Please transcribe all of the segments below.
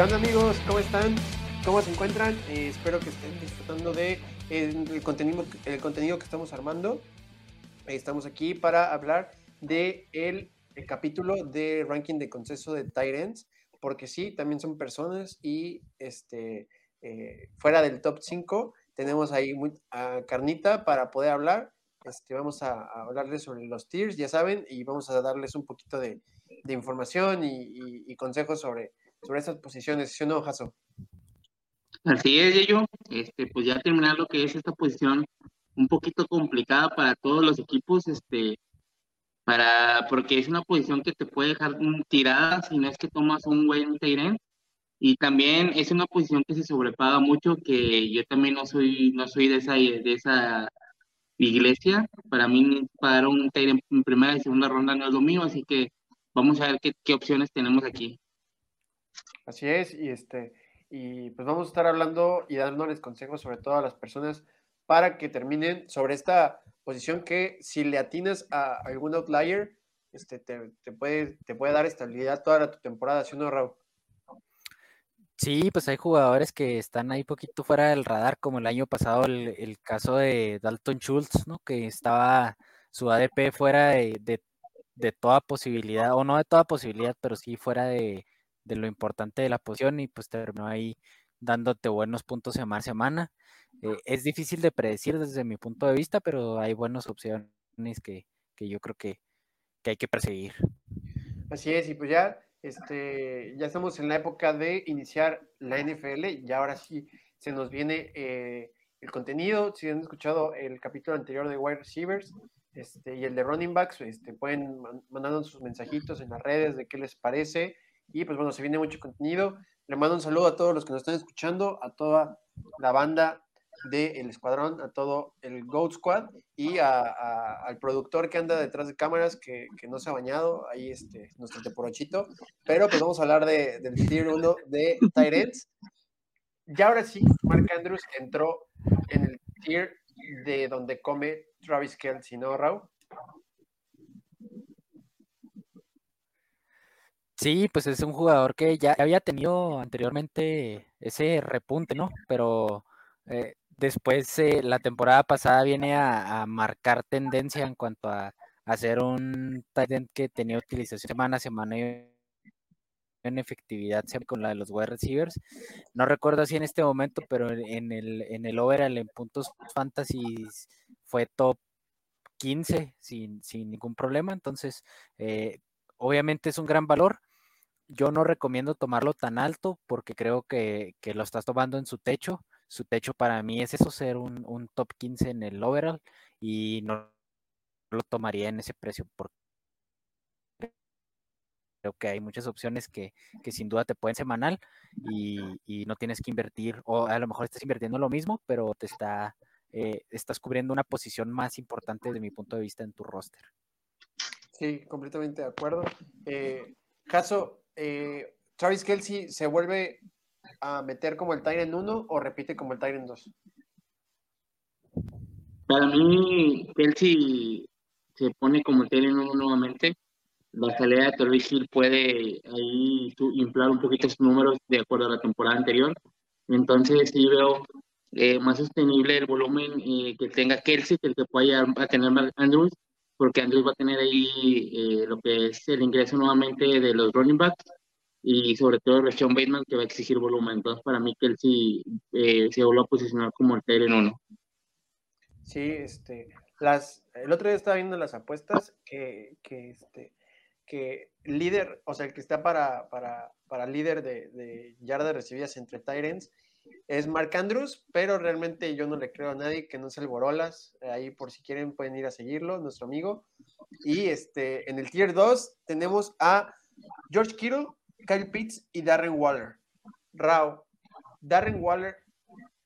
¿Qué onda amigos? ¿Cómo están? ¿Cómo se encuentran? Eh, espero que estén disfrutando de el, contenido, el contenido que estamos armando. estamos aquí para hablar de el, capítulo de ranking de consenso de Tyrants, porque sí, también son personas y este, eh, fuera del top 5 tenemos ahí muy, a Carnita para poder hablar. Este, vamos a, hablarles sobre los tiers, ya saben, y vamos a darles un poquito de, información y consejos sobre sobre estas posiciones, ¿sí o no, Jaso? Así es, yo, este, pues ya terminar lo que es esta posición un poquito complicada para todos los equipos, este, para, porque es una posición que te puede dejar tirada si no es que tomas un buen Tyrant, y también es una posición que se sobrepaga mucho, que yo también no soy, no soy de esa, de esa iglesia, para mí para un Tyrant en primera y segunda ronda no es lo mío, así que vamos a ver qué, qué opciones tenemos aquí. Así es, y este, y pues vamos a estar hablando y dándoles consejos sobre todo a las personas para que terminen sobre esta posición que si le atinas a algún outlier, este, te, puede, te puede dar estabilidad toda tu temporada, ¿sí o no, Raúl? Sí, pues hay jugadores que están ahí poquito fuera del radar, como el año pasado el, caso de Dalton Schultz, ¿no? Que estaba su ADP fuera de, de, toda posibilidad, o no de toda posibilidad, pero sí fuera de, de lo importante de la posición y pues terminó ahí dándote buenos puntos semana a semana. Eh, es difícil de predecir desde mi punto de vista, pero hay buenas opciones que, yo creo que, hay que perseguir. Así es, y pues ya, este, ya estamos en la época de iniciar la NFL y ahora sí se nos viene eh, el contenido. Si han escuchado el capítulo anterior de Wide Receivers este, y el de Running Backs, este, pueden mandarnos sus mensajitos en las redes de qué les parece. Y pues bueno, se viene mucho contenido. Le mando un saludo a todos los que nos están escuchando, a toda la banda del escuadrón, a todo el Goat Squad y al productor que anda detrás de cámaras que, no se ha bañado, ahí este, nuestro teporochito. Pero pues vamos a hablar de, del tier 1 de Tyrants. Y ahora sí, Mark Andrews entró en el tier de donde come Travis Kelsey, ¿no, Raúl? Sí, pues es un jugador que ya había tenido anteriormente ese repunte, ¿no? Pero eh, después eh, la temporada pasada viene a, marcar tendencia en cuanto a, hacer un tight que tenía utilización semana a semana y en efectividad con la de los wide receivers. No recuerdo si en este momento, pero en el, en el overall en puntos fantasy fue top 15 sin, sin ningún problema. Entonces, eh, obviamente es un gran valor yo no recomiendo tomarlo tan alto porque creo que, lo estás tomando en su techo. Su techo para mí es eso, ser un, top 15 en el overall y no lo tomaría en ese precio porque creo que hay muchas opciones que, sin duda te pueden semanal y, no tienes que invertir o a lo mejor estás invirtiendo lo mismo, pero te está, eh, estás cubriendo una posición más importante desde mi punto de vista en tu roster. Sí, completamente de acuerdo. Eh, caso, eh, Travis Kelsey se vuelve a meter como el Tyrant 1 o repite como el Tyrant 2? Para mí, Kelsey se pone como el Tyrant 1 nuevamente. La salida de Travis Hill puede ahí inflar un poquito sus números de acuerdo a la temporada anterior. Entonces, sí veo eh, más sostenible el volumen eh, que tenga Kelsey que el que pueda a tener Andrews porque Andrews va a tener ahí eh, lo que es el ingreso nuevamente de los running backs y sobre todo Sean Bateman que va a exigir volumen. Entonces, para mí, que él sí se vuelve a posicionar como el en uno. Sí, este, las, el otro día estaba viendo las apuestas que, que, este, que líder, o sea, el que está para, para, para líder de, de yardas recibidas entre Tyrants es Mark Andrews, pero realmente yo no le creo a nadie que no sea el Borolas. Ahí por si quieren pueden ir a seguirlo, nuestro amigo. Y este, en el tier 2 tenemos a George Kittle, Kyle Pitts y Darren Waller. Rao, Darren Waller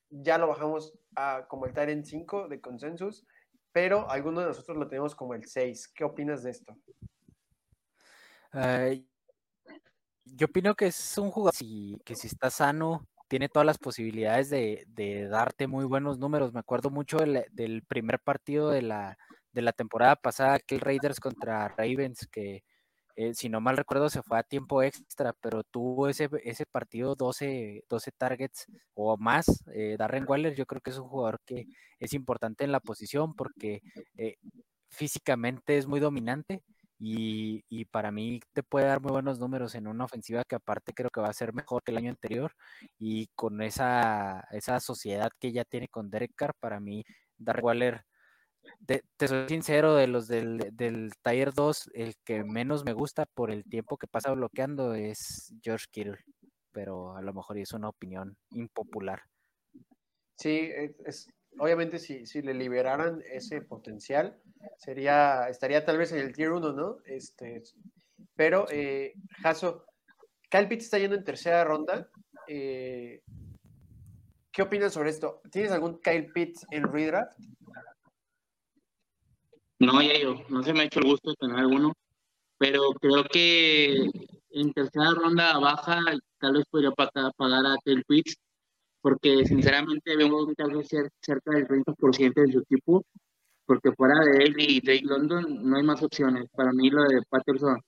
ya lo bajamos a como el Tyrant 5 de consensus, pero algunos de nosotros lo tenemos como el 6. ¿Qué opinas de esto? yo opino que es un jugador que si está sano, tiene todas las posibilidades de, darte muy buenos números. Me acuerdo mucho del, primer partido de la, de la temporada pasada, que el Raiders contra Ravens, que, eh, si no mal recuerdo, se fue a tiempo extra, pero tuvo ese, ese partido 12, 12 targets o más. Eh, Darren Waller, yo creo que es un jugador que es importante en la posición porque eh, físicamente es muy dominante y, y, para mí te puede dar muy buenos números en una ofensiva que aparte creo que va a ser mejor que el año anterior y con esa, esa sociedad que ya tiene con Derek Carr, para mí Darren Waller te, soy sincero, de los del, del Tier 2, el que menos me gusta por el tiempo que pasa bloqueando es George Kittle, pero a lo mejor es una opinión impopular. Sí, es, obviamente si, si le liberaran ese potencial, sería, estaría tal vez en el Tier 1, ¿no? Este, pero, eh, Jaso, Kyle Pitts está yendo en tercera ronda. Eh, ¿Qué opinas sobre esto? ¿Tienes algún Kyle Pitts en redraft? No, ya yo, no se me ha hecho el gusto de tener alguno, pero creo que en tercera ronda baja tal vez podría pagar, a Tel Pitts, porque sinceramente vemos tal vez cerca del 30% de su equipo, porque fuera de él y Drake London no hay más opciones. Para mí lo de Patterson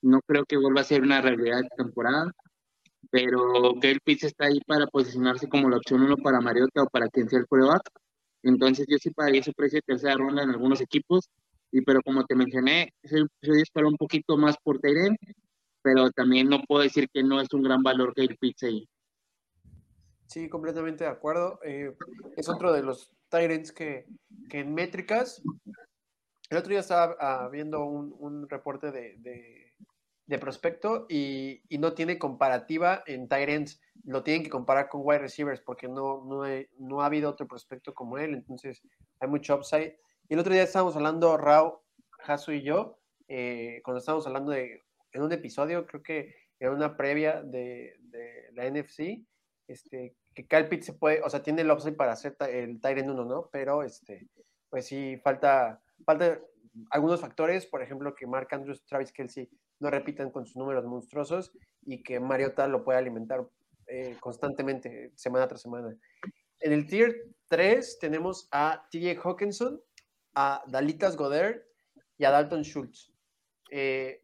no creo que vuelva a ser una realidad de temporada, pero Kyle Pitts está ahí para posicionarse como la opción uno para Mariota o para quien sea el coreback entonces yo sí pagaría ese precio de tercera ronda en algunos equipos, y pero como te mencioné, yo espero un poquito más por Tyren, pero también no puedo decir que no es un gran valor que el pizza ahí. Sí, completamente de acuerdo. Eh, es otro de los Tyrants que, que, en métricas. El otro día estaba ah, viendo un, un reporte de, de, prospecto y, y, no tiene comparativa en Tyrants lo tienen que comparar con wide receivers porque no, no, no ha habido otro prospecto como él, entonces hay mucho upside. Y el otro día estábamos hablando, Rao, Hasu y yo, eh, cuando estábamos hablando de, en un episodio, creo que en una previa de, de la NFC, este, que Pitts se puede, o sea, tiene el upside para hacer el Tyrant 1, ¿no? Pero, este, pues sí, falta, falta algunos factores, por ejemplo, que Mark Andrews, Travis Kelsey no repitan con sus números monstruosos y que Mariota lo pueda alimentar eh, constantemente, semana tras semana. En el tier 3 tenemos a TJ Hawkinson, a Dalitas Goder y a Dalton Schultz. Eh,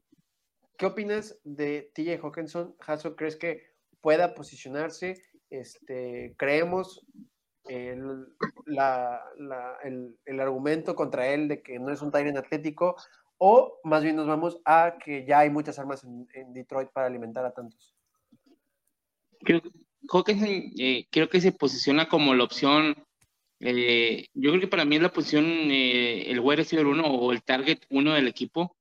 ¿Qué opinas de TJ Hawkinson? Hasso, ¿crees que pueda posicionarse? Este, creemos el, el, argumento contra él de que no es un Tyrant atlético, o más bien nos vamos a que ya hay muchas armas en Detroit para alimentar a tantos. Creo, que eh, creo que se posiciona como la opción. Eh, yo creo que para mí es la posición eh, el wide receiver 1 o el target 1 del equipo.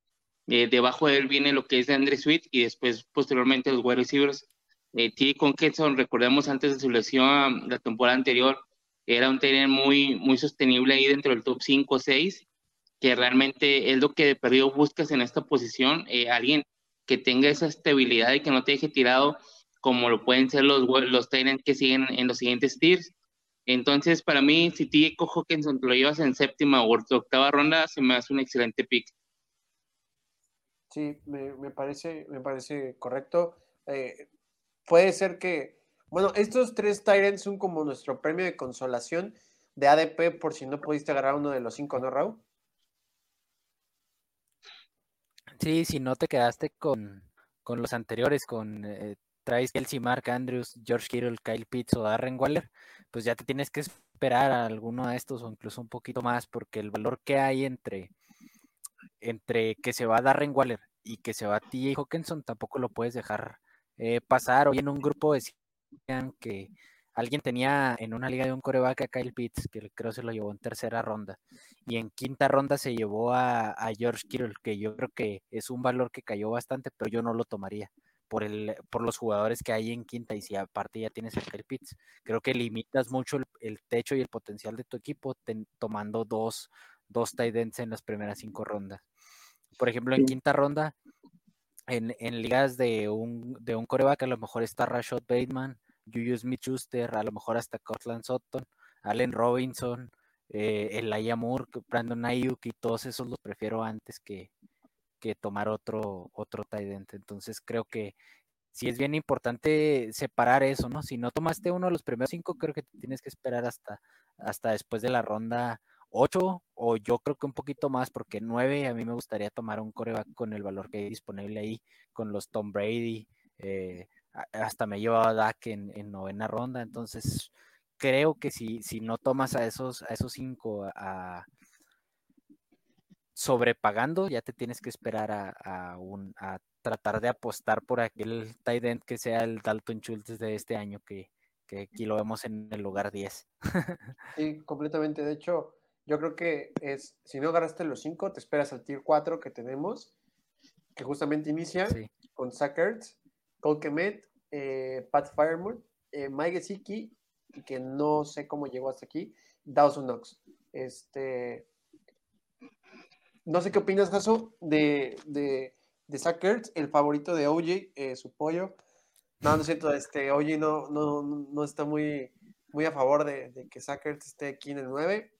debajo de él viene lo que es de Andre Sweet y después, posteriormente, los wide receivers. T. Conkinson, recordemos antes de su lesión la temporada anterior, era un tener muy, muy sostenible ahí dentro del top 5 o 6, que realmente es lo que de perdido buscas en esta posición. alguien que tenga esa estabilidad y que no te deje tirado como lo pueden ser los, los que siguen en los siguientes tiers. Entonces, para mí, si Tico Hawkinson te lo llevas en séptima o octava ronda, se me hace un excelente pick. Sí, me, parece, me parece correcto. Eh, puede ser que, bueno, estos tres Tyrants son como nuestro premio de consolación de ADP por si no pudiste agarrar uno de los cinco, ¿no, Raúl? Sí, si no te quedaste con, con los anteriores, con eh, traes Kelsey, Mark Andrews, George Kittle, Kyle Pitts o Darren Waller, pues ya te tienes que esperar a alguno de estos o incluso un poquito más, porque el valor que hay entre, entre que se va Darren Waller y que se va T.J. Hawkinson tampoco lo puedes dejar eh, pasar. Hoy en un grupo decían que alguien tenía en una liga de un coreback a Kyle Pitts, que creo se lo llevó en tercera ronda, y en quinta ronda se llevó a, a George Kittle, que yo creo que es un valor que cayó bastante, pero yo no lo tomaría por, el, por los jugadores que hay en quinta y si aparte ya tienes el Pitts, creo que limitas mucho el, techo y el potencial de tu equipo tomando dos, dos tight ends en las primeras cinco rondas. Por ejemplo, en quinta ronda, en, ligas de un, de un coreback, a lo mejor está Rashad Bateman, Juju Smith-Schuster, a lo mejor hasta Cortland Sutton, Allen Robinson, eh, Elijah Moore, Brandon Ayuk y todos esos los prefiero antes que, que tomar otro, otro tight. Entonces creo que sí es bien importante separar eso, ¿no? Si no tomaste uno de los primeros cinco, creo que tienes que esperar hasta, hasta después de la ronda 8 o yo creo que un poquito más, porque 9 a mí me gustaría tomar un coreback con el valor que hay disponible ahí, con los Tom Brady, eh, hasta me lleva a Dak en, en, novena ronda, entonces creo que si, si no tomas a esos, a esos cinco a, sobrepagando, ya te tienes que esperar a, a tratar de apostar por aquel tight end que sea el Dalton Schultz de este año, que, que aquí lo vemos en el lugar 10. sí, completamente. De hecho, yo creo que es, si no agarraste los 5, te esperas al tier 4 que tenemos, que justamente inicia con Sackers, Cole Kemet, eh, Pat Fireman, eh, Mike Gesicki, que no sé cómo llegó hasta aquí, Dawson Knox. Este, no sé qué opinas, Jaso, de, de, de el favorito de OJ, eh, su pollo. No, no siento, este, OJ no, no, no está muy, muy a favor de, de que Sackers esté aquí en el 9,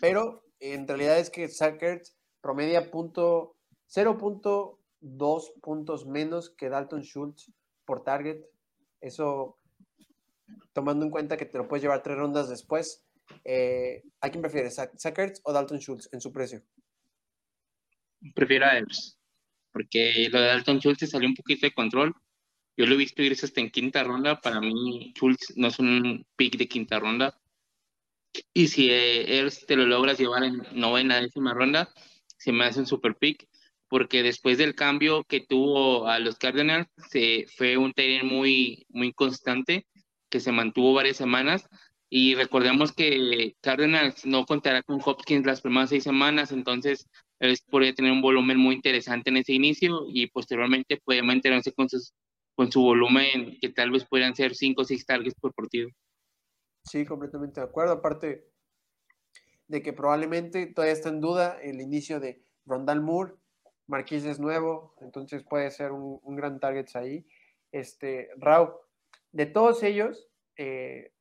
pero en realidad es que Sackers promedia punto 0.2 puntos menos que Dalton Schultz por target. Eso, tomando en cuenta que te lo puedes llevar tres rondas después. Eh, ¿A quién prefieres, Sackers o Dalton Schultz en su precio? Prefiero a Evers, porque lo de Dalton Schultz se salió un poquito de control. Yo lo he visto irse hasta en quinta ronda. Para mí, Schultz no es un pick de quinta ronda. Y si Evers te lo logras llevar en novena, décima ronda, se me hace un super pick, porque después del cambio que tuvo a los Cardinals, se, fue un terreno muy, muy constante, que se mantuvo varias semanas. Y recordemos que Cardinals no contará con Hopkins las primeras seis semanas, entonces él podría tener un volumen muy interesante en ese inicio y posteriormente puede mantenerse con, sus, con su volumen, que tal vez puedan ser 5 o 6 targets por partido. Sí, completamente de acuerdo. Aparte de que probablemente todavía está en duda el inicio de Rondal Moore, Marquise es nuevo, entonces puede ser un, gran target ahí. Este, Rau, de todos ellos, eh,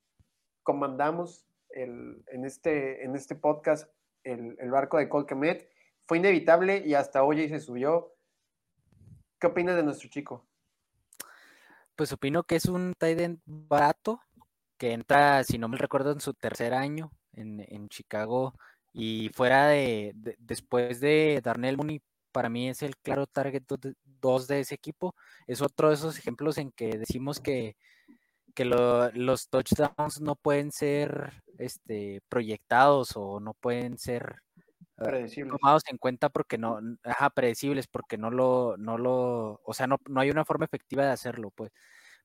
comandamos el, en, este, en este podcast el, el barco de Colquemet fue inevitable y hasta hoy se subió. ¿Qué opinas de nuestro chico? Pues opino que es un tight barato, que entra, si no me recuerdo, en su tercer año en, Chicago. Y fuera de, después de Darnell Mooney, para mí es el claro target 2 de ese equipo. Es otro de esos ejemplos en que decimos que, que los touchdowns no pueden ser este, proyectados o no pueden ser predecibles. tomados en cuenta porque no, ajá, predecibles, porque no lo, no lo, o sea, no, no hay una forma efectiva de hacerlo, pues.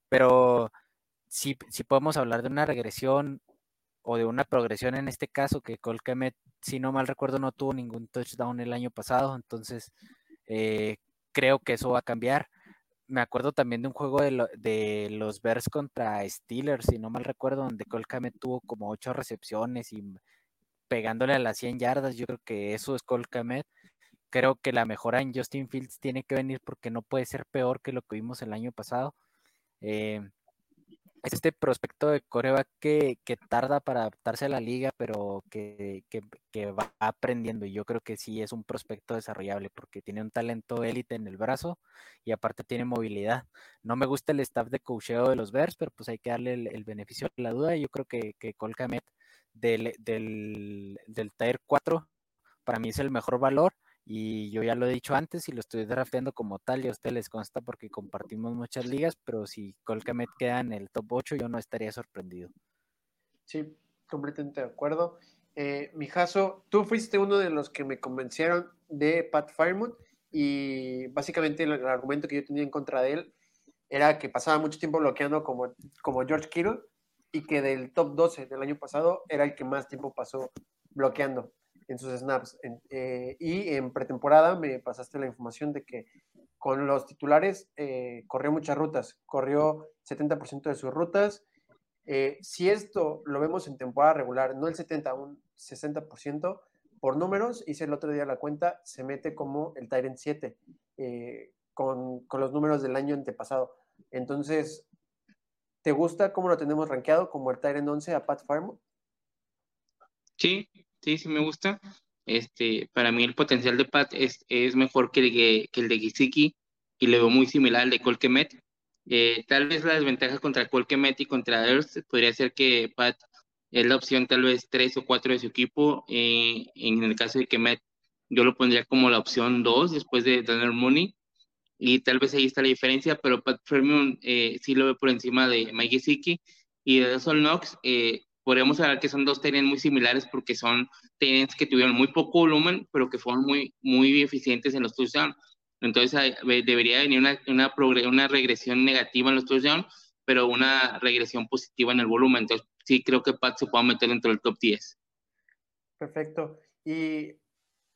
Pero si si podemos hablar de una regresión o de una progresión en este caso, que Colquemet, si no mal recuerdo, no tuvo ningún touchdown el año pasado, entonces eh, creo que eso va a cambiar. Me acuerdo también de un juego de, los Bears contra Steelers, si no mal recuerdo, donde Colquemet tuvo como ocho recepciones y pegándole a las 100 yardas. Yo creo que eso es Cole Creo que la mejora en Justin Fields tiene que venir porque no puede ser peor que lo que vimos el año pasado. Eh, es este prospecto de coreback que, tarda para adaptarse a la liga, pero que, va aprendiendo. Y yo creo que sí es un prospecto desarrollable porque tiene un talento élite en el brazo y aparte tiene movilidad. No me gusta el staff de coacheo de los Bears, pero pues hay que darle el, beneficio de la duda. Y yo creo que, que Colcamet del, del, del Tier 4 para mí es el mejor valor y yo ya lo he dicho antes y lo estoy drafteando como tal y a ustedes les consta porque compartimos muchas ligas, pero si Colcamet queda en el top 8 yo no estaría sorprendido. Sí, completamente de acuerdo. Eh, Mijaso, tú fuiste uno de los que me convencieron de Pat Firemont y básicamente el, el, argumento que yo tenía en contra de él era que pasaba mucho tiempo bloqueando como, como George Kittle y que del top 12 del año pasado era el que más tiempo pasó bloqueando en sus snaps. Eh, y en pretemporada me pasaste la información de que con los titulares eh, corrió muchas rutas, corrió 70% de sus rutas. Eh, si esto lo vemos en temporada regular, no el 70, un 60%, por números, hice el otro día la cuenta, se mete como el Tyrant 7 con, con los números del año antepasado. Entonces, ¿Te gusta cómo lo tenemos rankeado como el Tyrant 11 a Pat Farmo? Sí, sí, sí me gusta. Este, para mí el potencial de Pat es, es mejor que el, que el de Gisiki y le veo muy similar al de Colquemet. Eh, tal vez la desventaja contra Colquemet y contra Earth podría ser que Pat es la opción tal vez 3 o 4 de su equipo. Eh, en el caso de que Met, yo lo pondría como la opción 2 después de Daniel Mooney. Y tal vez ahí está la diferencia, pero Pat Fermion eh, sí lo ve por encima de Mike Gesicki y de Sol Knox. Eh, podríamos hablar que son dos TNs muy similares porque son TNs que tuvieron muy poco volumen, pero que fueron muy, muy eficientes en los touchdowns. Entonces debería venir una, una, una regresión negativa en los touchdowns, pero una regresión positiva en el volumen. Entonces sí creo que Pat se puede meter dentro del top 10. Perfecto. Y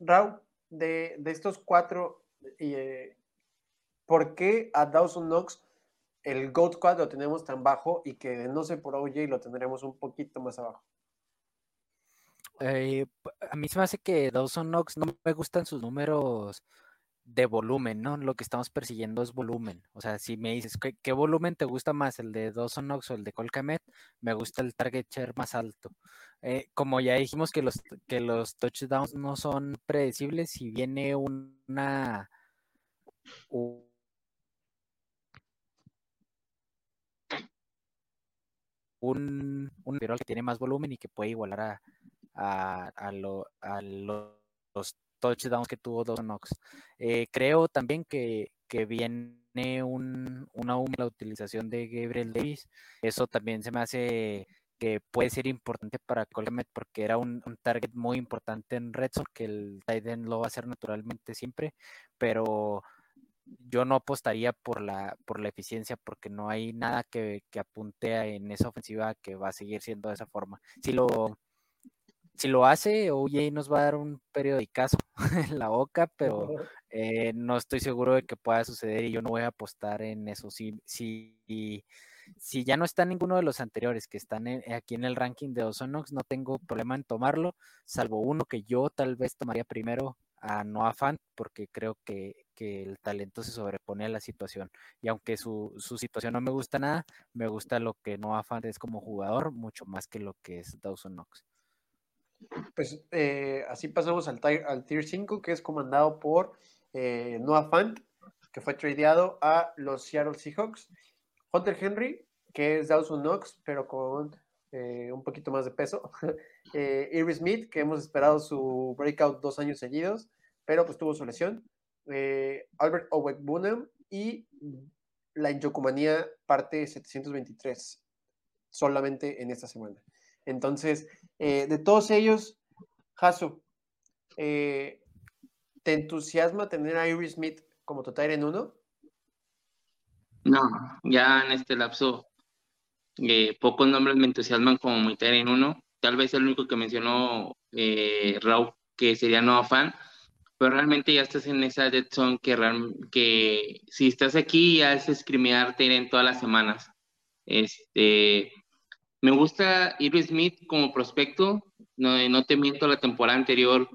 Raúl, de, de estos cuatro, eh, ¿por qué a Dawson Knox el GOAT Squad lo tenemos tan bajo y que no sé por OJ lo tendremos un poquito más abajo? Eh, a mí se me hace que Dawson Knox no me gustan sus números de volumen, ¿no? Lo que estamos persiguiendo es volumen. O sea, si me dices, ¿qué, volumen te gusta más, el de Dawson Knox o el de Colcamet? Me gusta el target share más alto. Eh, como ya dijimos que los, que los touchdowns no son predecibles, si viene una... Un, un, que tiene más volumen y que puede igualar a, a, a, lo, a los touchdowns que tuvo Dawson Knox. Eh, creo también que, que viene un, una la utilización de Gabriel Davis. Eso también se me hace que puede ser importante para Colgamet porque era un, target muy importante en Redson, que el tight lo va a hacer naturalmente siempre, pero yo no apostaría por la, por la eficiencia porque no hay nada que, que apunte en esa ofensiva que va a seguir siendo de esa forma. Si lo, si lo hace, OJ nos va a dar un periodicazo en la boca, pero eh, no estoy seguro de que pueda suceder y yo no voy a apostar en eso. Si, si, si ya no está ninguno de los anteriores que están aquí en el ranking de Ozonox, no tengo problema en tomarlo, salvo uno que yo tal vez tomaría primero a Noah Fant, porque creo que, que, el talento se sobrepone a la situación. Y aunque su, su, situación no me gusta nada, me gusta lo que Noah Fant es como jugador, mucho más que lo que es Dawson Knox. Pues eh, así pasamos al, al, Tier 5, que es comandado por eh, Noah Fant, que fue tradeado a los Seattle Seahawks. Hunter Henry, que es Dawson Knox, pero con eh, un poquito más de peso. Iris Smith, que hemos esperado su breakout dos años seguidos, pero pues tuvo su lesión. Albert Owek y la Injokumanía parte 723, solamente en esta semana. Entonces, eh, de todos ellos, Hasu, eh, ¿te entusiasma tener a Iris Smith como total en uno? No, ya en este lapso, eh, pocos nombres me entusiasman como mi en uno. Tal vez el único que mencionó Raúl, que sería no fan, pero realmente ya estás en esa dead zone que, que si estás aquí ya es escrimearte en todas las semanas. Este, me gusta Irving Smith como prospecto. No, no te miento, la temporada anterior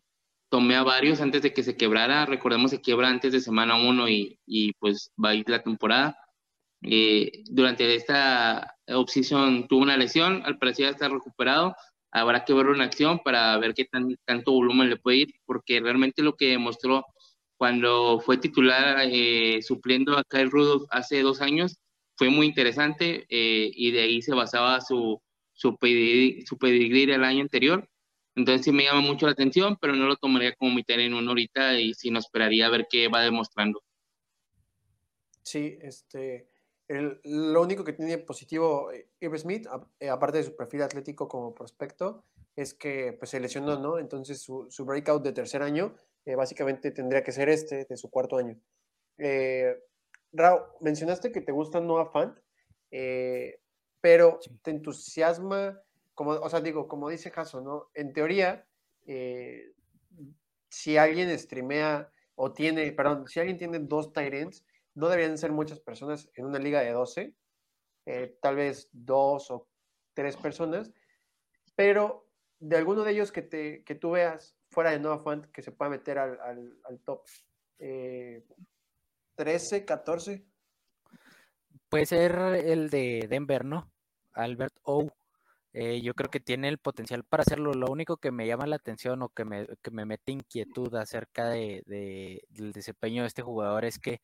tomé a varios antes de que se quebrara. Recordemos que quiebra antes de semana 1 y, y, pues va a ir la temporada. Eh, durante esta opción tuvo una lesión, al parecer ya está recuperado. Habrá que verlo en acción para ver qué tan, tanto volumen le puede ir, porque realmente lo que demostró cuando fue titular eh, supliendo a Kyle Rudolph hace dos años fue muy interesante eh, y de ahí se basaba su, su, pedigrí, el año anterior. Entonces sí me llama mucho la atención, pero no lo tomaría como mi en uno ahorita y sí no esperaría a ver qué va demostrando. Sí, este, lo único que tiene positivo Irv Smith, eh, aparte de su perfil atlético como prospecto, es que pues, se lesionó, ¿no? Entonces su, su breakout de tercer año eh, básicamente tendría que ser este, de su cuarto año. Eh, Raúl, mencionaste que te gusta Noah Fant, eh, pero te entusiasma, como, o sea, digo, como dice Jaso, ¿no? En teoría, eh, si alguien streamea o tiene, perdón, si alguien tiene dos Tyrants, no deberían ser muchas personas en una liga de 12, eh, tal vez dos o tres personas, pero de alguno de ellos que, te, que tú veas fuera de Noah Fant que se pueda meter al, al, top. 13, 14. Puede ser el de Denver, ¿no? Albert O. Eh, yo creo que tiene el potencial para hacerlo. Lo único que me llama la atención o que me, que me mete inquietud acerca de, del desempeño de este jugador es que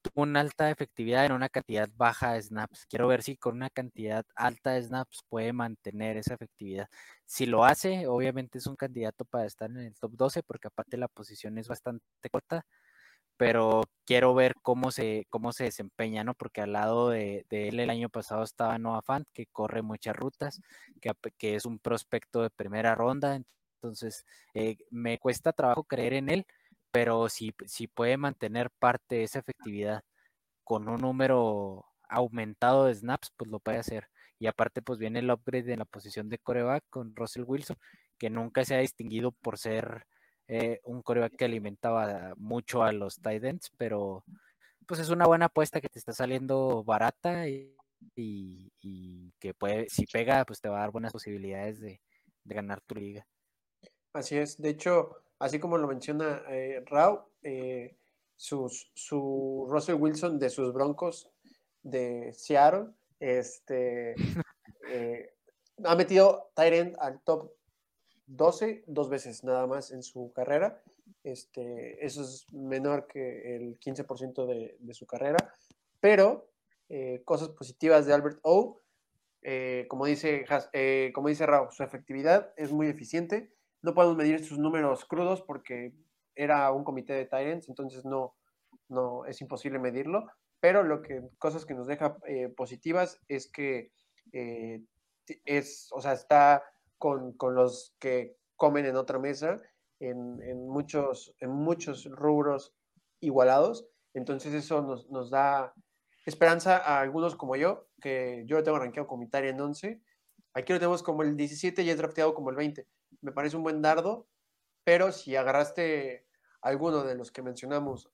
tuvo una alta efectividad en una cantidad baja de snaps. Quiero ver si con una cantidad alta de snaps puede mantener esa efectividad. Si lo hace, obviamente es un candidato para estar en el top 12 porque aparte la posición es bastante corta pero quiero ver cómo se, cómo se desempeña, ¿no? Porque al lado de, él el año pasado estaba Noah Fant, que corre muchas rutas, que, es un prospecto de primera ronda, entonces eh, me cuesta trabajo creer en él, pero si, si puede mantener parte de esa efectividad con un número aumentado de snaps, pues lo puede hacer. Y aparte, pues viene el upgrade en la posición de coreback con Russell Wilson, que nunca se ha distinguido por ser eh, un coreback que alimentaba mucho a los Titans, pero pues es una buena apuesta que te está saliendo barata y, que puede, si pega, pues te va a dar buenas posibilidades de, ganar tu liga. Así es, de hecho, así como lo menciona eh, Rao, eh, su Russell Wilson de sus Broncos de Seattle, este, ha metido Tyrant al top 12 dos veces nada más en su carrera. Este, eso es menor que el 15% de, de, su carrera, pero eh, cosas positivas de Albert O. Eh, como, dice, eh, como dice Rao, su efectividad es muy eficiente. No podemos medir sus números crudos porque era un comité de Tyrants, entonces no, no es imposible medirlo. Pero lo que, cosas que nos deja positivas es que es, o sea, está con, con los que comen en otra mesa, en, en, muchos, en muchos rubros igualados. Entonces eso nos, nos, da esperanza a algunos como yo, que yo lo tengo rankeado como Italia en 11. Aquí lo tenemos como el 17 y es drafteado como el 20. Me parece un buen dardo, pero si agarraste alguno de los que mencionamos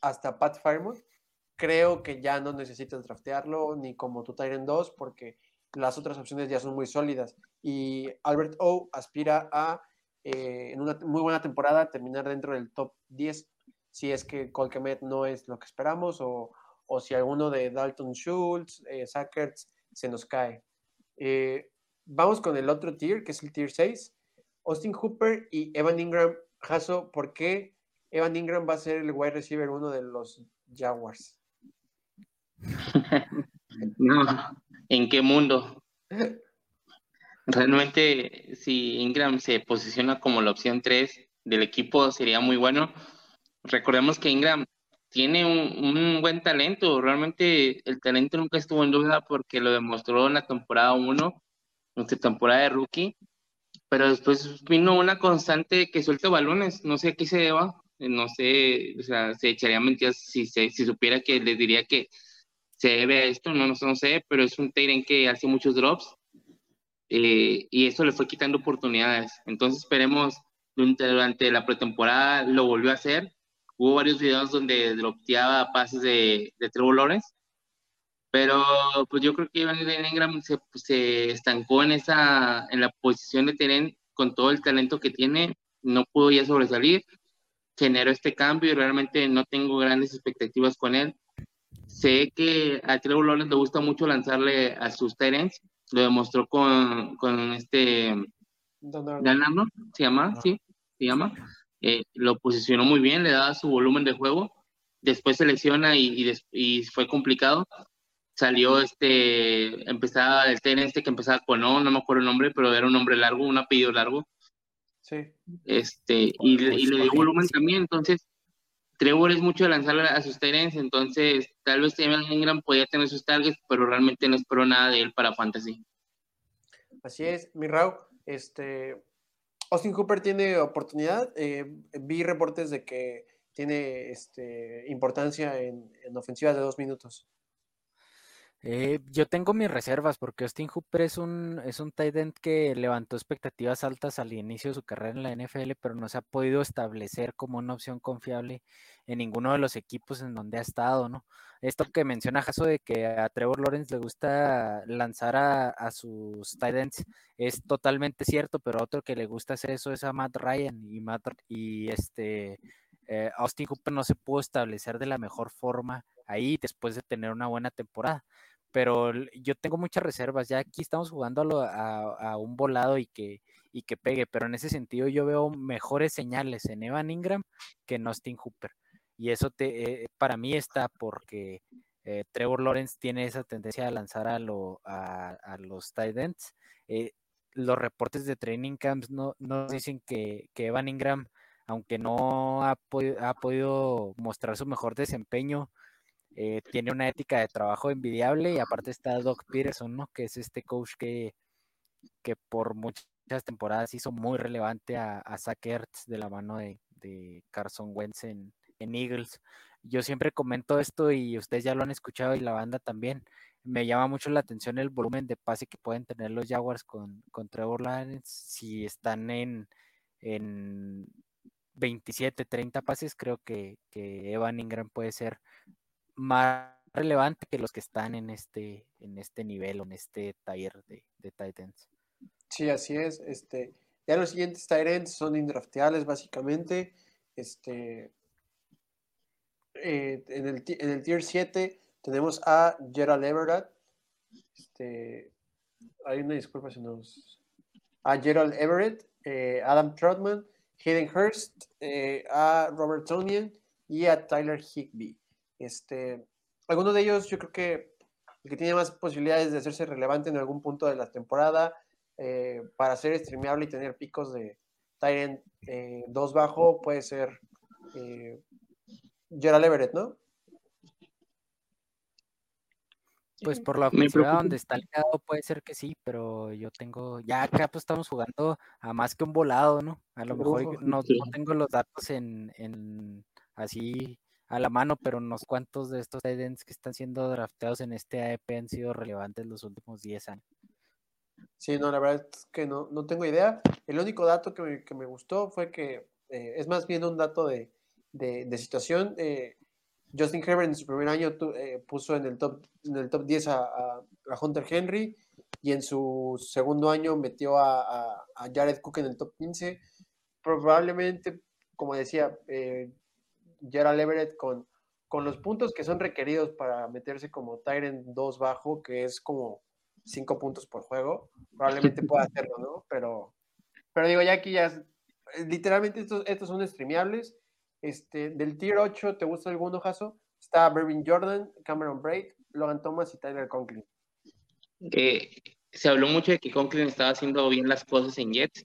hasta Pat Firemouth, creo que ya no necesitas draftearlo ni como tu Tyrant 2 porque las otras opciones ya son muy sólidas. Y Albert O aspira a, eh, en una muy buena temporada, terminar dentro del top 10, si es que Colquemet no es lo que esperamos, o, o si alguno de Dalton Schultz, eh, se nos cae. Eh, vamos con el otro tier, que es el tier 6. Austin Hooper y Evan Ingram. Jaso, ¿por qué Evan Ingram va a ser el wide receiver uno de los Jaguars? no, ¿En qué mundo? Realmente, si Ingram se posiciona como la opción 3 del equipo, sería muy bueno. Recordemos que Ingram tiene un, buen talento. Realmente el talento nunca estuvo en duda porque lo demostró en la temporada 1, en su temporada de rookie. Pero después vino una constante que suelta balones. No sé a qué se deba. No sé, o sea, se echaría mentiras si, si supiera que les diría que se debe a esto, no, no, sé, pero es un Tyrant que hace muchos drops eh, y eso le fue quitando oportunidades. Entonces esperemos durante la pretemporada lo volvió a hacer. Hubo varios videos donde dropteaba pases de, de Trevor Lawrence, pero pues yo creo que Ivan Ingram se, se, estancó en esa en la posición de Tyrant con todo el talento que tiene, no pudo ya sobresalir, generó este cambio y realmente no tengo grandes expectativas con él Sé que a Trevor Lawrence le gusta mucho lanzarle a sus Tyrants. Lo demostró con, con este ganando, se llama, sí, se llama. Eh, lo posicionó muy bien, le daba su volumen de juego. Después se lesiona y, y, fue complicado. Salió este, empezaba el Tyrant este que empezaba con no, no me acuerdo el nombre, pero era un nombre largo, un apellido largo. Sí. Este, y, y le dio volumen también, entonces Trevor es mucho de lanzar a sus Tyrants, entonces tal vez Evan Ingram podía tener sus targets, pero realmente no espero nada de él para Fantasy. Así es, mi Rau. Este, Austin Cooper tiene oportunidad. Eh, vi reportes de que tiene este, importancia en, en ofensivas de dos minutos. Eh, yo tengo mis reservas porque Austin Hooper es un, es un tight end que levantó expectativas altas al inicio de su carrera en la NFL, pero no se ha podido establecer como una opción confiable en ninguno de los equipos en donde ha estado, ¿no? Esto que menciona Jaso de que a Trevor Lawrence le gusta lanzar a, sus tight ends es totalmente cierto, pero otro que le gusta hacer eso es a Matt Ryan y Matt y este eh, Austin Hooper no se pudo establecer de la mejor forma ahí después de tener una buena temporada pero yo tengo muchas reservas. Ya aquí estamos jugando a, un volado y que, y que pegue, pero en ese sentido yo veo mejores señales en Evan Ingram que en Austin Hooper. Y eso te, eh, para mí está porque eh, Trevor Lawrence tiene esa tendencia a lanzar a, lo, a, los tight ends. Eh, los reportes de training camps no, nos dicen que, Evan Ingram, aunque no ha, ha podido mostrar su mejor desempeño, eh, tiene una ética de trabajo envidiable y aparte está Doc Peterson, ¿no? Que es este coach que, que por muchas temporadas hizo muy relevante a, a Zach Ertz de la mano de, Carson Wentz en, Eagles. Yo siempre comento esto y ustedes ya lo han escuchado y la banda también. Me llama mucho la atención el volumen de pase que pueden tener los Jaguars con, con Trevor Lawrence si están en, en 27, 30 pases, creo que Evan Ingram puede ser más relevante que los que están en este, en este nivel o en este tier de, Titans. Sí, así es. Este, ya los siguientes Titans son indrafteables, básicamente. Este, eh, en, el, en el tier 7 tenemos a Gerald Everett. Este, hay una disculpa si nos. A Gerald Everett, eh, Adam Trotman, Hayden Hurst, eh, a Robert Tonian y a Tyler Higby. Este, alguno de ellos yo creo que el que tiene más posibilidades de hacerse relevante en algún punto de la temporada eh, para ser streameable y tener picos de Tyrant 2 eh, bajo puede ser eh, Gerald Everett, ¿no? Pues por la ofensiva donde está ligado puede ser que sí, pero yo tengo, ya acá pues estamos jugando a más que un volado, ¿no? A lo mejor no, tengo los datos en, en así a la mano, pero unos cuantos de estos que están siendo drafteados en este AEP han sido relevantes los últimos 10 años. Sí, no, la verdad es que no, no tengo idea. El único dato que me, que me gustó fue que eh, es más bien un dato de, de, situación. Eh, Justin Herbert en su primer año eh, puso en el top, en el top 10 a, Hunter Henry y en su segundo año metió a, a, Jared Cook en el top 15. Probablemente, como decía, Gerald Everett con, con los puntos que son requeridos para meterse como Tyrant 2 bajo, que es como 5 puntos por juego, probablemente pueda hacerlo, ¿no? Pero, pero digo, ya aquí ya, literalmente estos, estos son streameables. Este, del tier 8, ¿te gusta alguno, Jaso? Está Bervin Jordan, Cameron Braid, Logan Thomas y Tyler Conklin. Eh, se habló mucho de que Conklin estaba haciendo bien las cosas en Jets,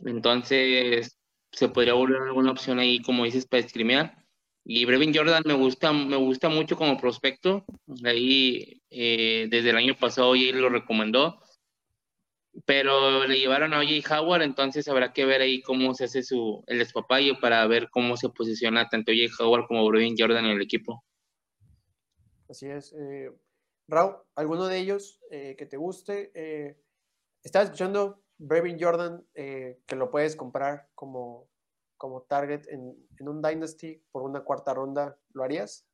entonces se podría volver alguna opción ahí, como dices, para streamear. Y Brevin Jordan me gusta, me gusta mucho como prospecto. Ahí eh, desde el año pasado él lo recomendó. Pero le llevaron a OJ Howard, entonces habrá que ver ahí cómo se hace su el despapayo para ver cómo se posiciona tanto OJ Howard como Brevin Jordan en el equipo. Así es. Eh, Raúl, ¿alguno de ellos eh, que te guste? Eh, estaba escuchando Brevin Jordan, eh, que lo puedes comprar como, como target en, un Dynasty por una cuarta ronda, ¿lo harías?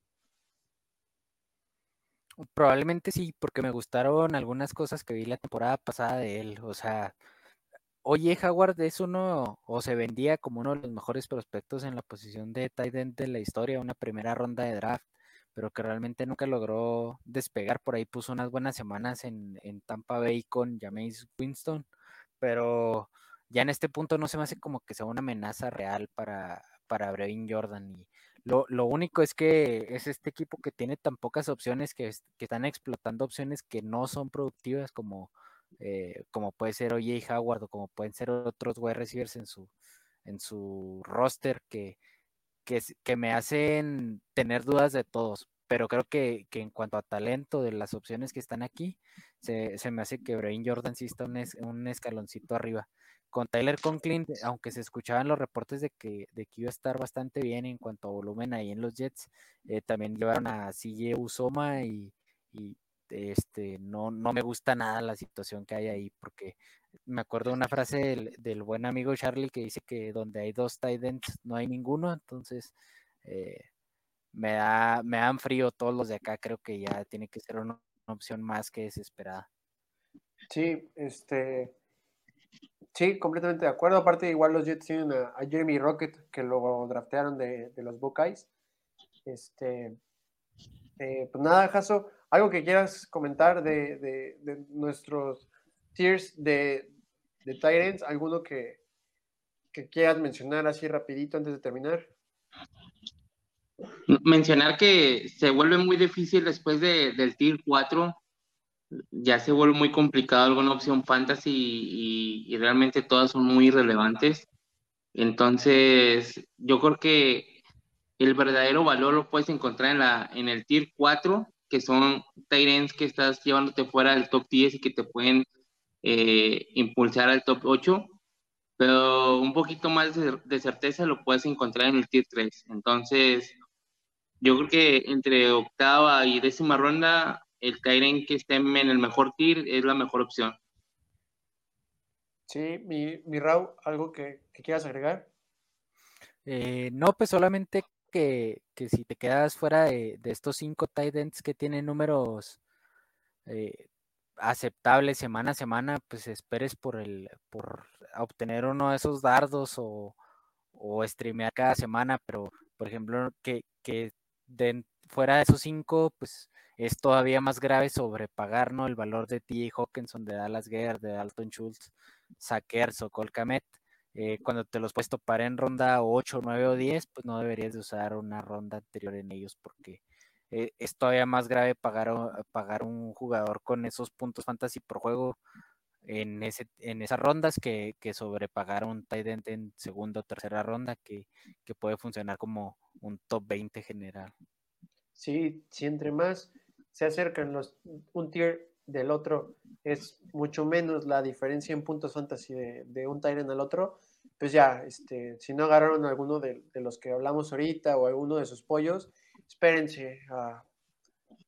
Probablemente sí, porque me gustaron algunas cosas que vi la temporada pasada de él. O sea, oye, Howard es uno, o se vendía como uno de los mejores prospectos en la posición de tight end de la historia, una primera ronda de draft, pero que realmente nunca logró despegar. Por ahí puso unas buenas semanas en, en Tampa Bay con Jameis Winston pero ya en este punto no se me hace como que sea una amenaza real para, para Brevin Jordan. Y lo, lo, único es que es este equipo que tiene tan pocas opciones que, están explotando opciones que no son productivas como, eh, como puede ser OJ Howard o como pueden ser otros wide receivers en su, en su roster que, que me hacen tener dudas de todos pero creo que, que, en cuanto a talento de las opciones que están aquí, se, se me hace que Brain Jordan sí está un, escaloncito arriba. Con Tyler Conklin, aunque se escuchaban los reportes de que, de que iba a estar bastante bien en cuanto a volumen ahí en los Jets, eh, también llevaron a CJ Usoma y, y este, no, no me gusta nada la situación que hay ahí, porque me acuerdo una frase del, del buen amigo Charlie que dice que donde hay dos tight ends no hay ninguno, entonces eh, me, da, me dan frío todos los de acá, creo que ya tiene que ser una, opción más que desesperada. Sí, este, sí, completamente de acuerdo. Aparte, igual los Jets tienen a, Jeremy Rocket, que lo draftearon de, los Buckeyes. Este, eh, pues nada, Jaso, ¿Algo que quieras comentar de, nuestros tiers de, de Tyrants? ¿Alguno que, que quieras mencionar así rapidito antes de terminar? Mencionar que se vuelve muy difícil después de, del Tier 4, ya se vuelve muy complicado alguna opción fantasy y, realmente todas son muy relevantes. Entonces, yo creo que el verdadero valor lo puedes encontrar en, la, en el Tier 4, que son Tyrants que estás llevándote fuera del top 10 y que te pueden eh, impulsar al top 8 pero un poquito más de, certeza lo puedes encontrar en el tier 3. Entonces, yo creo que entre octava y décima ronda, el Tyren que esté en el mejor tier es la mejor opción. Sí, mi, mi Raúl, ¿algo que, quieras agregar? Eh, no, pues solamente que, si te quedas fuera de, estos cinco Titans que tienen números eh, aceptables semana a semana, pues esperes por el, por obtener uno de esos dardos o, o streamear cada semana, pero por ejemplo, que, que fuera de esos cinco, pues es todavía más grave sobrepagar ¿no? el valor de T.J. Hawkinson, de Dallas Guerra, de Alton Schultz, Sackers o Colcamet. Eh, cuando te los puedes topar en ronda 8, 9 o 10, pues no deberías de usar una ronda anterior en ellos porque eh, es todavía más grave pagar, pagar un jugador con esos puntos fantasy por juego en, ese, en esas rondas que, que sobrepagar un tight end en segunda o tercera ronda que, puede funcionar como un top 20 general. Sí, si entre más se acercan los, un tier del otro, es mucho menos la diferencia en puntos fantasy de, un tight end al otro, pues ya, este, si no agarraron alguno de, de, los que hablamos ahorita o alguno de sus pollos, espérense a,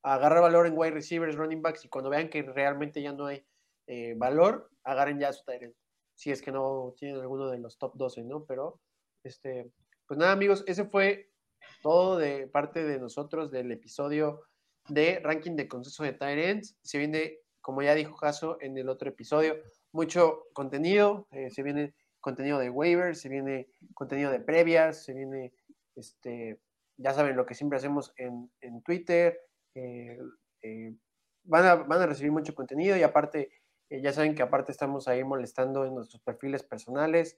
a agarrar valor en wide receivers, running backs y cuando vean que realmente ya no hay eh, valor, agarren ya su Tyrant. Si es que no tienen alguno de los top 12, ¿no? Pero, este, pues nada, amigos, ese fue todo de parte de nosotros del episodio de ranking de consenso de Tyrants. Se viene, como ya dijo Caso en el otro episodio, mucho contenido. Eh, se viene contenido de waivers, se viene contenido de previas, se viene, este, ya saben lo que siempre hacemos en, Twitter. Eh, van, a, van a recibir mucho contenido y aparte eh, ya saben que aparte estamos ahí molestando en nuestros perfiles personales.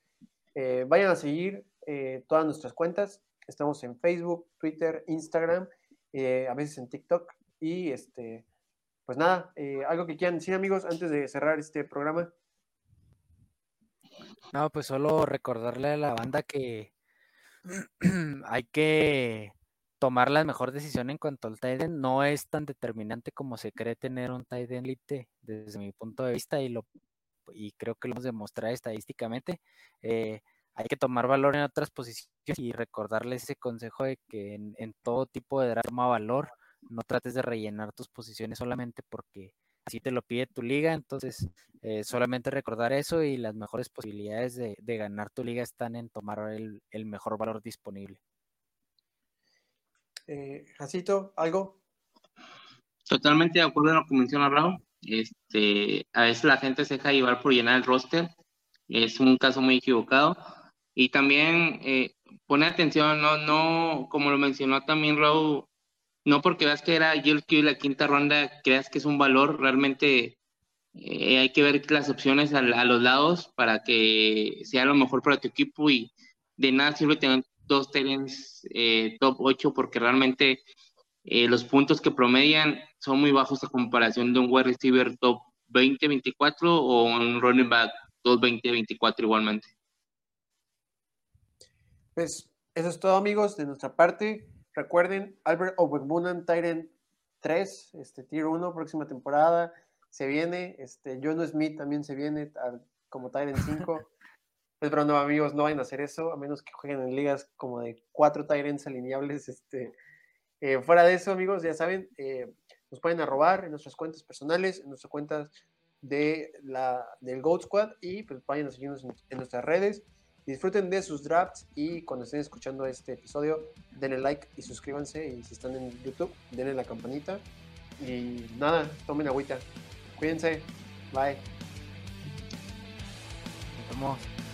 Eh, vayan a seguir eh, todas nuestras cuentas. Estamos en Facebook, Twitter, Instagram, a veces en TikTok. Y este, pues nada, algo que quieran decir amigos antes de cerrar este programa. No, pues solo recordarle a la banda que hay que tomar la mejor decisión en cuanto al tight no es tan determinante como se cree tener un tight elite desde mi punto de vista y lo y creo que lo hemos demostrado estadísticamente. Eh, hay que tomar valor en otras posiciones y recordarles ese consejo de que en, todo tipo de draft toma valor. No trates de rellenar tus posiciones solamente porque así te lo pide tu liga. Entonces, eh, solamente recordar eso y las mejores posibilidades de, ganar tu liga están en tomar el mejor valor disponible. Eh, Jacito, ¿algo? Totalmente de acuerdo en lo que menciona Raúl. Este, a veces la gente se deja llevar por llenar el roster. Es un caso muy equivocado. Y también eh, pone atención, no, no, como lo mencionó también Raúl, no porque veas que era y la quinta ronda, creas que es un valor, realmente eh, hay que ver las opciones a, los lados para que sea lo mejor para tu equipo y de nada sirve tener dos Tyrants eh, top 8 porque realmente eh, los puntos que promedian son muy bajos a comparación de un wide receiver top 20-24 o un running back top 20-24 igualmente. Pues eso es todo amigos de nuestra parte. Recuerden, Albert Oberbunan Tyrant 3, este Tier 1, próxima temporada, se viene. Este, John Smith también se viene como Tyrant 5. Es pues, no, amigos, no vayan a hacer eso, a menos que jueguen en ligas como de cuatro Tyrants alineables. Este, eh, fuera de eso, amigos, ya saben, eh, nos pueden arrobar en nuestras cuentas personales, en nuestras cuentas de la, del Goat Squad y pues vayan a seguirnos en, nuestras redes. Disfruten de sus drafts y cuando estén escuchando este episodio, denle like y suscríbanse. Y si están en YouTube, denle la campanita. Y nada, tomen agüita. Cuídense. Bye. Nos vemos.